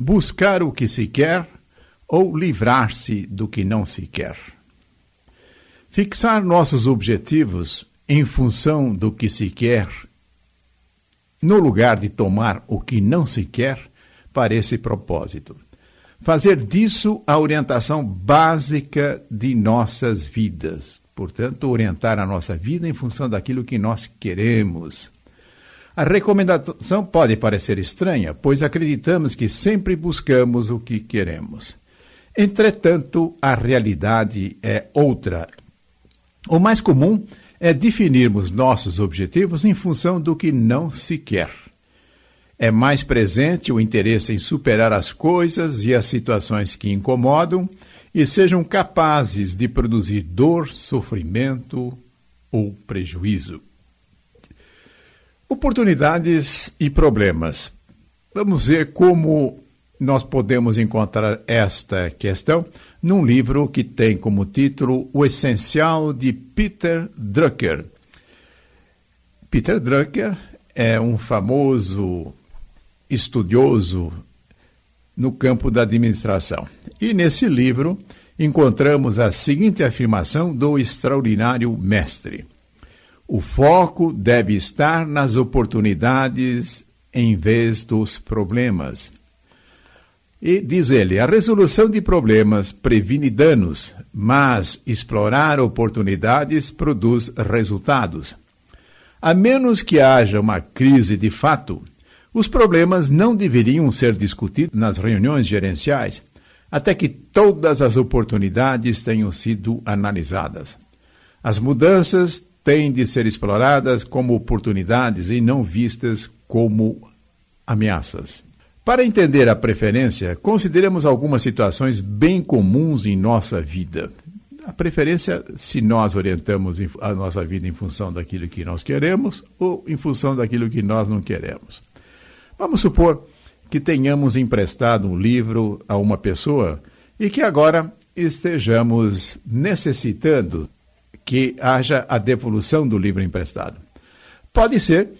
buscar o que se quer ou livrar-se do que não se quer. Fixar nossos objetivos em função do que se quer, no lugar de tomar o que não se quer, para esse propósito. Fazer disso a orientação básica de nossas vidas. Portanto, orientar a nossa vida em função daquilo que nós queremos. A recomendação pode parecer estranha, pois acreditamos que sempre buscamos o que queremos. Entretanto, a realidade é outra. O mais comum é definirmos nossos objetivos em função do que não se quer. É mais presente o interesse em superar as coisas e as situações que incomodam e sejam capazes de produzir dor, sofrimento ou prejuízo. Oportunidades e problemas. Vamos ver como nós podemos encontrar esta questão num livro que tem como título O Essencial de Peter Drucker. Peter Drucker é um famoso estudioso no campo da administração. E nesse livro encontramos a seguinte afirmação do extraordinário mestre. O foco deve estar nas oportunidades em vez dos problemas. E diz ele: a resolução de problemas previne danos, mas explorar oportunidades produz resultados. A menos que haja uma crise de fato, os problemas não deveriam ser discutidos nas reuniões gerenciais até que todas as oportunidades tenham sido analisadas. As mudanças têm de ser exploradas como oportunidades e não vistas como ameaças. Para entender a preferência, consideremos algumas situações bem comuns em nossa vida. A preferência, se nós orientamos a nossa vida em função daquilo que nós queremos ou em função daquilo que nós não queremos. Vamos supor que tenhamos emprestado um livro a uma pessoa e que agora estejamos necessitando que haja a devolução do livro emprestado. Pode ser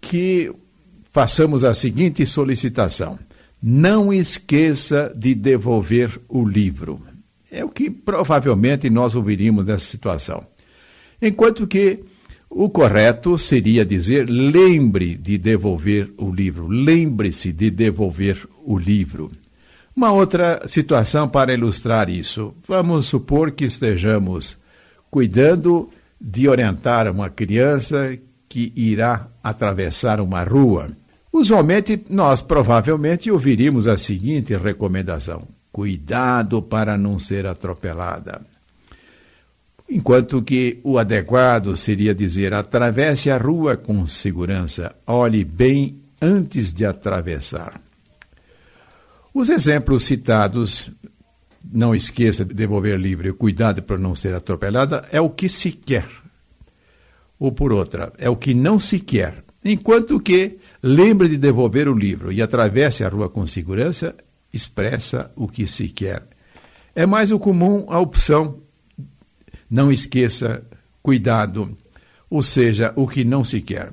que façamos a seguinte solicitação: não esqueça de devolver o livro. É o que provavelmente nós ouviríamos nessa situação. Enquanto que o correto seria dizer: lembre de devolver o livro, lembre-se de devolver o livro. Uma outra situação para ilustrar isso. Vamos supor que estejamos cuidando de orientar uma criança que irá atravessar uma rua. Usualmente, nós provavelmente ouviríamos a seguinte recomendação: cuidado para não ser atropelada. Enquanto que o adequado seria dizer: atravesse a rua com segurança, olhe bem antes de atravessar. Os exemplos citados não esqueça de devolver livre o cuidado para não ser atropelada, é o que se quer. Ou por outra, é o que não se quer. Enquanto que lembre de devolver o livro e atravesse a rua com segurança, expressa o que se quer. É mais o comum a opção não esqueça cuidado, ou seja, o que não se quer.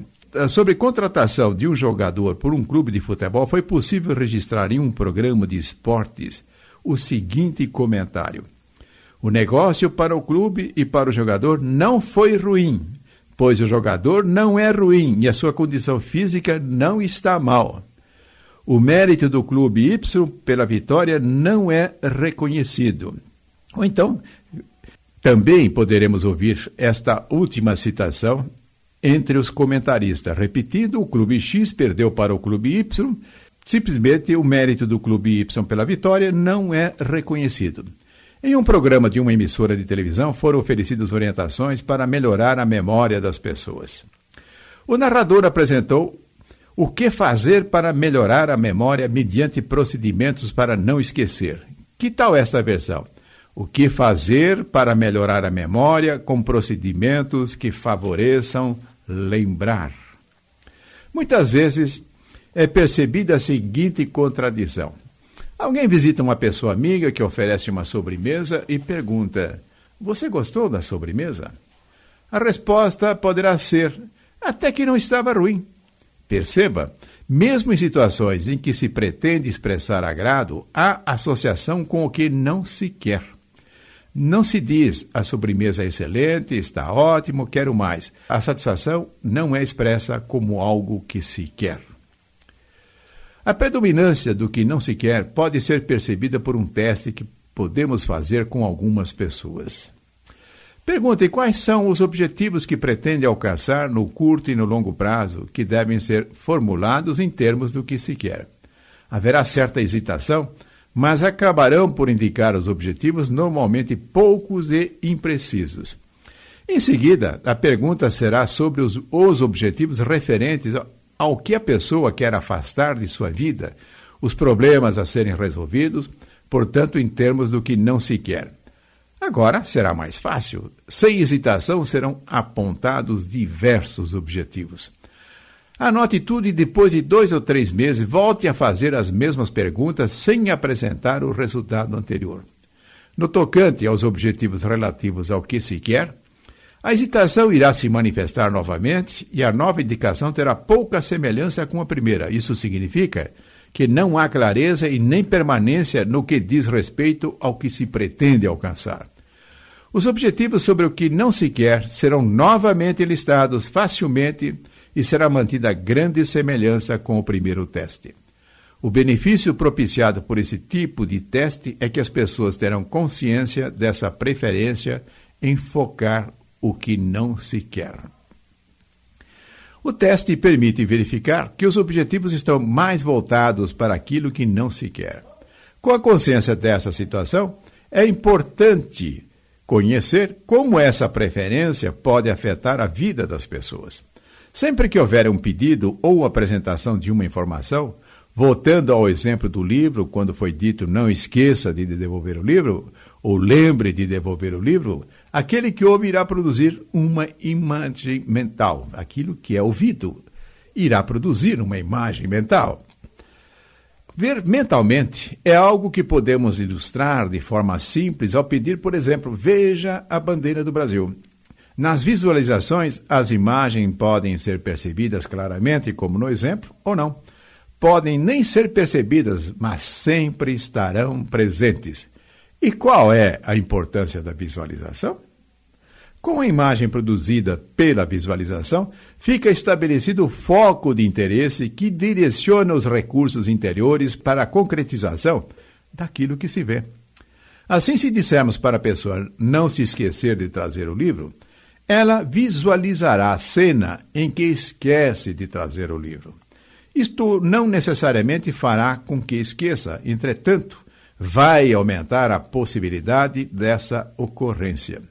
Sobre contratação de um jogador por um clube de futebol, foi possível registrar em um programa de esportes o seguinte comentário: O negócio para o clube e para o jogador não foi ruim, pois o jogador não é ruim e a sua condição física não está mal. O mérito do clube Y pela vitória não é reconhecido. Ou então, também poderemos ouvir esta última citação entre os comentaristas. Repetindo, o clube X perdeu para o clube Y Simplesmente o mérito do Clube Y pela vitória não é reconhecido. Em um programa de uma emissora de televisão foram oferecidas orientações para melhorar a memória das pessoas. O narrador apresentou o que fazer para melhorar a memória mediante procedimentos para não esquecer. Que tal esta versão? O que fazer para melhorar a memória com procedimentos que favoreçam lembrar? Muitas vezes é percebida a seguinte contradição. Alguém visita uma pessoa amiga que oferece uma sobremesa e pergunta: Você gostou da sobremesa? A resposta poderá ser: Até que não estava ruim. Perceba, Mesmo em situações em que se pretende expressar agrado, há associação com o que não se quer. Não se diz a sobremesa é excelente, está ótimo, quero mais. A satisfação não é expressa como algo que se quer. A predominância do que não se quer pode ser percebida por um teste que podemos fazer com algumas pessoas. Pergunte quais são os objetivos que pretende alcançar no curto e no longo prazo, que devem ser formulados em termos do que se quer. Haverá certa hesitação, mas acabarão por indicar os objetivos normalmente poucos e imprecisos. Em seguida, a pergunta será sobre os, os objetivos referentes ao que a pessoa quer afastar de sua vida, os problemas a serem resolvidos, portanto, em termos do que não se quer. Agora será mais fácil. Sem hesitação serão apontados diversos objetivos. Anote tudo e depois de dois ou três meses volte a fazer as mesmas perguntas sem apresentar o resultado anterior. No tocante aos objetivos relativos ao que se quer, a hesitação irá se manifestar novamente e a nova indicação terá pouca semelhança com a primeira. Isso significa que não há clareza e nem permanência no que diz respeito ao que se pretende alcançar. Os objetivos sobre o que não se quer serão novamente listados facilmente e será mantida grande semelhança com o primeiro teste. O benefício propiciado por esse tipo de teste é que as pessoas terão consciência dessa preferência em focar o que não se quer. O teste permite verificar que os objetivos estão mais voltados para aquilo que não se quer. Com a consciência dessa situação, é importante conhecer como essa preferência pode afetar a vida das pessoas. Sempre que houver um pedido ou apresentação de uma informação, voltando ao exemplo do livro, quando foi dito não esqueça de devolver o livro, ou lembre de devolver o livro, aquele que ouve irá produzir uma imagem mental. Aquilo que é ouvido irá produzir uma imagem mental. Ver mentalmente é algo que podemos ilustrar de forma simples ao pedir, por exemplo, veja a bandeira do Brasil. Nas visualizações, as imagens podem ser percebidas claramente, como no exemplo, ou não. Podem nem ser percebidas, mas sempre estarão presentes. E qual é a importância da visualização? Com a imagem produzida pela visualização, fica estabelecido o foco de interesse que direciona os recursos interiores para a concretização daquilo que se vê. Assim, se dissermos para a pessoa não se esquecer de trazer o livro, ela visualizará a cena em que esquece de trazer o livro. Isto não necessariamente fará com que esqueça, entretanto, vai aumentar a possibilidade dessa ocorrência.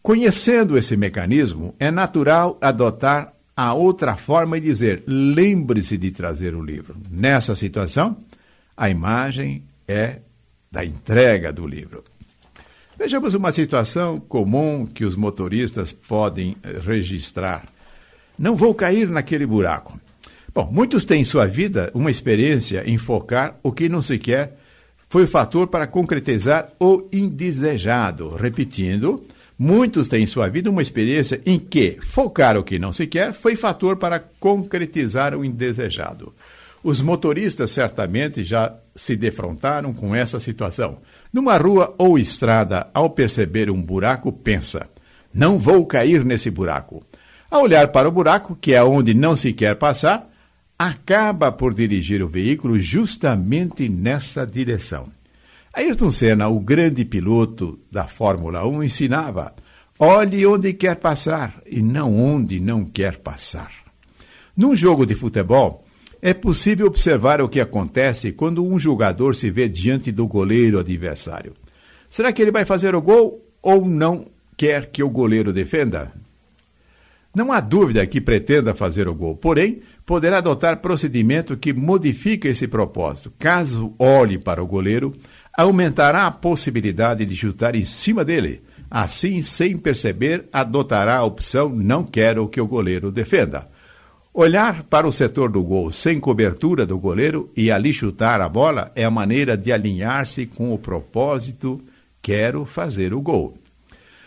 Conhecendo esse mecanismo, é natural adotar a outra forma e dizer: lembre-se de trazer o livro. Nessa situação, a imagem é da entrega do livro. Vejamos uma situação comum que os motoristas podem eh, registrar. Não vou cair naquele buraco. Bom, muitos têm em sua vida uma experiência em focar o que não se quer foi o fator para concretizar o indesejado. Repetindo, Muitos têm em sua vida uma experiência em que focar o que não se quer foi fator para concretizar o indesejado. Os motoristas certamente já se defrontaram com essa situação. Numa rua ou estrada, ao perceber um buraco, pensa: não vou cair nesse buraco. Ao olhar para o buraco, que é onde não se quer passar, acaba por dirigir o veículo justamente nessa direção. Ayrton Senna, o grande piloto da Fórmula 1, ensinava: olhe onde quer passar e não onde não quer passar. Num jogo de futebol, é possível observar o que acontece quando um jogador se vê diante do goleiro adversário. Será que ele vai fazer o gol ou não quer que o goleiro defenda? Não há dúvida que pretenda fazer o gol, porém, poderá adotar procedimento que modifica esse propósito. Caso olhe para o goleiro, aumentará a possibilidade de chutar em cima dele. Assim, sem perceber, adotará a opção não quero que o goleiro defenda. Olhar para o setor do gol sem cobertura do goleiro e ali chutar a bola é a maneira de alinhar-se com o propósito quero fazer o gol.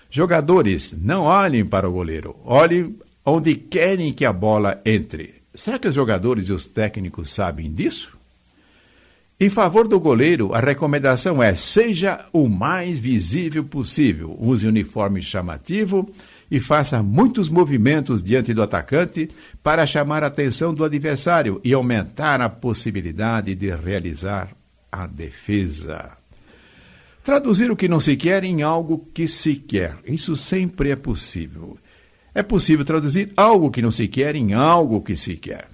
Jogadores, não olhem para o goleiro, olhem onde querem que a bola entre. Será que os jogadores e os técnicos sabem disso? Em favor do goleiro, a recomendação é: seja o mais visível possível. Use uniforme chamativo e faça muitos movimentos diante do atacante para chamar a atenção do adversário e aumentar a possibilidade de realizar a defesa. Traduzir o que não se quer em algo que se quer. Isso sempre é possível. É possível traduzir algo que não se quer em algo que se quer.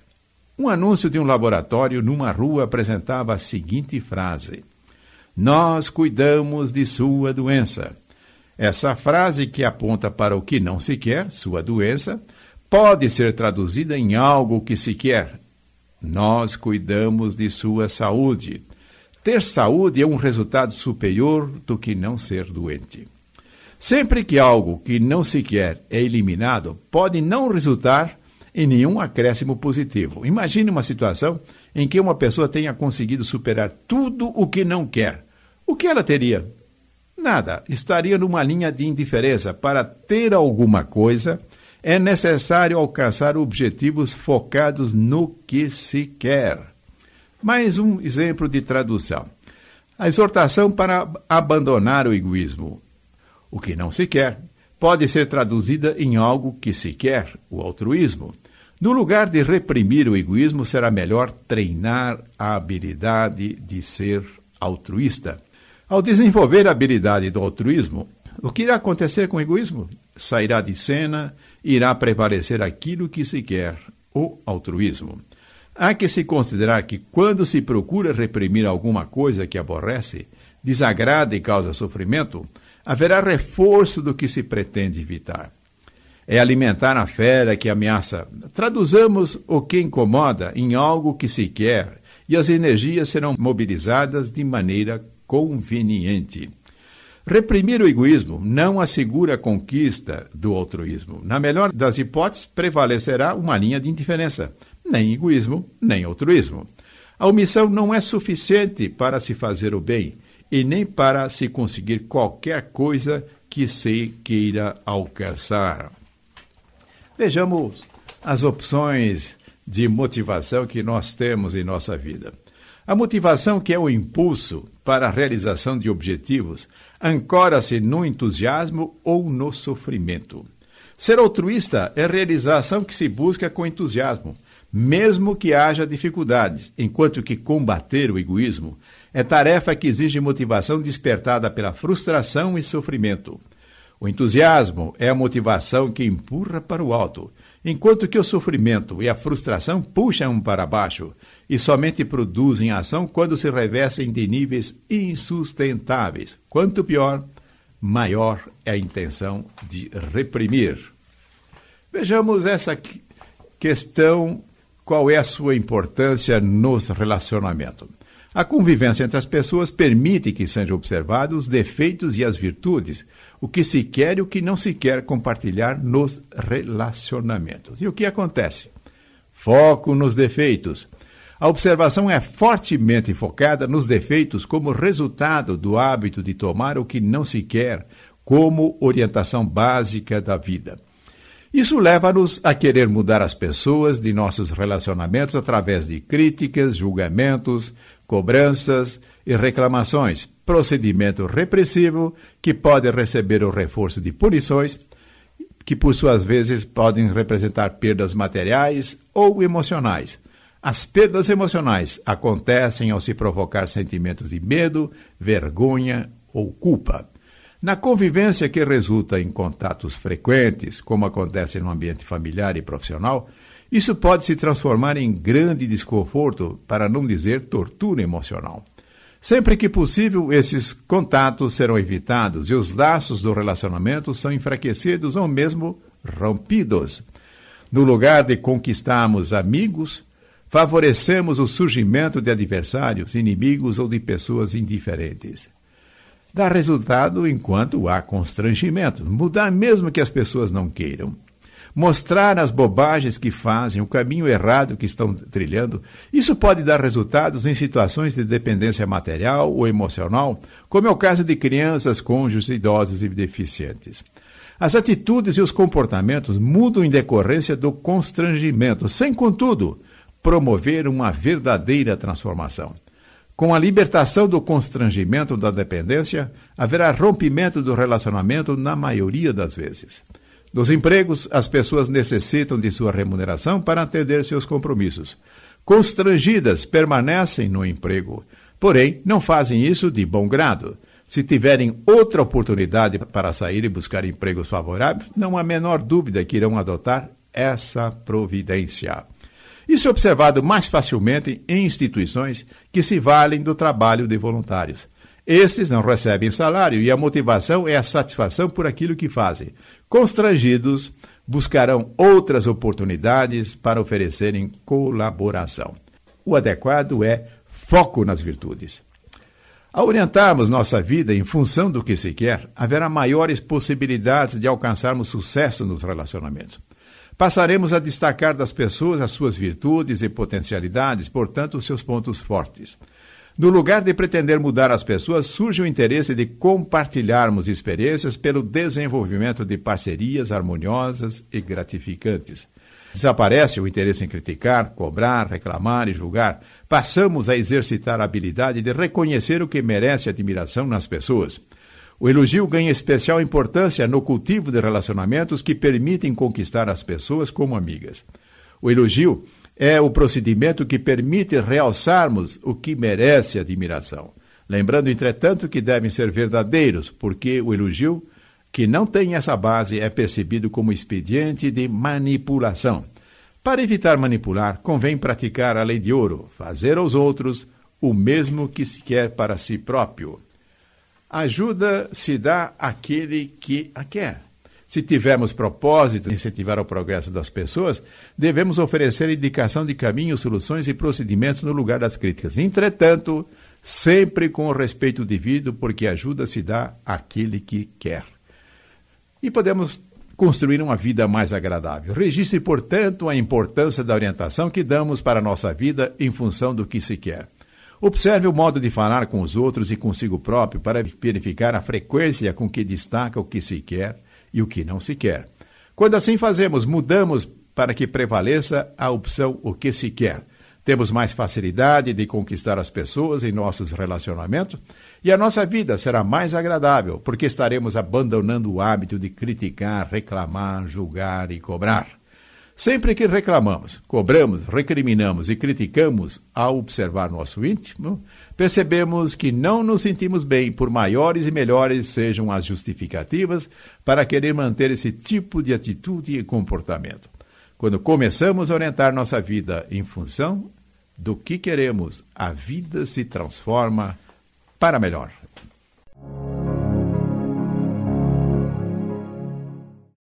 Um anúncio de um laboratório numa rua apresentava a seguinte frase: Nós cuidamos de sua doença. Essa frase, que aponta para o que não se quer, sua doença, pode ser traduzida em algo que se quer. Nós cuidamos de sua saúde. Ter saúde é um resultado superior do que não ser doente. Sempre que algo que não se quer é eliminado, pode não resultar em nenhum acréscimo positivo. Imagine uma situação em que uma pessoa tenha conseguido superar tudo o que não quer. O que ela teria? Nada. Estaria numa linha de indiferença. Para ter alguma coisa, é necessário alcançar objetivos focados no que se quer. Mais um exemplo de tradução. A exortação para abandonar o egoísmo. O que não se quer pode ser traduzida em algo que se quer, o altruísmo. No lugar de reprimir o egoísmo, será melhor treinar a habilidade de ser altruísta. Ao desenvolver a habilidade do altruísmo, o que irá acontecer com o egoísmo? Sairá de cena, irá prevalecer aquilo que se quer, o altruísmo. Há que se considerar que quando se procura reprimir alguma coisa que aborrece, desagrada e causa sofrimento, haverá reforço do que se pretende evitar. É alimentar a fera que ameaça. Traduzamos o que incomoda em algo que se quer, e as energias serão mobilizadas de maneira conveniente. Reprimir o egoísmo não assegura a conquista do altruísmo. Na melhor das hipóteses, prevalecerá uma linha de indiferença. Nem egoísmo, nem altruísmo. A omissão não é suficiente para se fazer o bem e nem para se conseguir qualquer coisa que se queira alcançar. Vejamos as opções de motivação que nós temos em nossa vida. A motivação, que é o impulso para a realização de objetivos, ancora-se no entusiasmo ou no sofrimento. Ser altruísta é realização que se busca com entusiasmo, mesmo que haja dificuldades, enquanto que combater o egoísmo é tarefa que exige motivação despertada pela frustração e sofrimento. O entusiasmo é a motivação que empurra para o alto, enquanto que o sofrimento e a frustração puxam para baixo e somente produzem ação quando se revestem de níveis insustentáveis. Quanto pior, maior é a intenção de reprimir. Vejamos essa questão, qual é a sua importância nos relacionamentos. A convivência entre as pessoas permite que sejam observados os defeitos e as virtudes, o que se quer e o que não se quer compartilhar nos relacionamentos. E o que acontece? Foco nos defeitos. A observação é fortemente focada nos defeitos como resultado do hábito de tomar o que não se quer como orientação básica da vida. Isso leva-nos a querer mudar as pessoas de nossos relacionamentos através de críticas, julgamentos, cobranças e reclamações, procedimento repressivo que pode receber o reforço de punições, que por suas vezes podem representar perdas materiais ou emocionais. As perdas emocionais acontecem ao se provocar sentimentos de medo, vergonha ou culpa. Na convivência que resulta em contatos frequentes, como acontece no ambiente familiar e profissional, isso pode se transformar em grande desconforto, para não dizer tortura emocional. Sempre que possível, esses contatos serão evitados e os laços do relacionamento são enfraquecidos ou mesmo rompidos. No lugar de conquistarmos amigos, favorecemos o surgimento de adversários, inimigos ou de pessoas indiferentes. Dá resultado enquanto há constrangimento. Mudar mesmo que as pessoas não queiram mostrar as bobagens que fazem, o caminho errado que estão trilhando. Isso pode dar resultados em situações de dependência material ou emocional, como é o caso de crianças, cônjuges, idosos e deficientes. As atitudes e os comportamentos mudam em decorrência do constrangimento, sem, contudo, promover uma verdadeira transformação. Com a libertação do constrangimento da dependência, haverá rompimento do relacionamento na maioria das vezes. Nos empregos, as pessoas necessitam de sua remuneração para atender seus compromissos. Constrangidas, permanecem no emprego, porém não fazem isso de bom grado. Se tiverem outra oportunidade para sair e buscar empregos favoráveis, não há menor dúvida que irão adotar essa providência. Isso é observado mais facilmente em instituições que se valem do trabalho de voluntários. Estes não recebem salário e a motivação é a satisfação por aquilo que fazem. Constrangidos, buscarão outras oportunidades para oferecerem colaboração. O adequado é foco nas virtudes. Ao orientarmos nossa vida em função do que se quer, haverá maiores possibilidades de alcançarmos sucesso nos relacionamentos. Passaremos a destacar das pessoas as suas virtudes e potencialidades, portanto, os seus pontos fortes. No lugar de pretender mudar as pessoas, surge o interesse de compartilharmos experiências pelo desenvolvimento de parcerias harmoniosas e gratificantes. Desaparece o interesse em criticar, cobrar, reclamar e julgar. Passamos a exercitar a habilidade de reconhecer o que merece admiração nas pessoas. O elogio ganha especial importância no cultivo de relacionamentos que permitem conquistar as pessoas como amigas. O elogio é o procedimento que permite realçarmos o que merece admiração. Lembrando, entretanto, que devem ser verdadeiros, porque o elogio que não tem essa base é percebido como expediente de manipulação. Para evitar manipular, convém praticar a lei de ouro, fazer aos outros o mesmo que se quer para si próprio ajuda se dá àquele que a quer. Se tivermos propósito de incentivar o progresso das pessoas, devemos oferecer indicação de caminhos, soluções e procedimentos no lugar das críticas. Entretanto, sempre com o respeito devido, porque ajuda se dá àquele que quer. E podemos construir uma vida mais agradável. Registre, portanto, a importância da orientação que damos para a nossa vida em função do que se quer. Observe o modo de falar com os outros e consigo próprio para verificar a frequência com que destaca o que se quer e o que não se quer. Quando assim fazemos, mudamos para que prevaleça a opção o que se quer. Temos mais facilidade de conquistar as pessoas em nossos relacionamentos e a nossa vida será mais agradável, porque estaremos abandonando o hábito de criticar, reclamar, julgar e cobrar. Sempre que reclamamos, cobramos, recriminamos e criticamos ao observar nosso íntimo, percebemos que não nos sentimos bem, por maiores e melhores sejam as justificativas para querer manter esse tipo de atitude e comportamento. Quando começamos a orientar nossa vida em função do que queremos, a vida se transforma para melhor.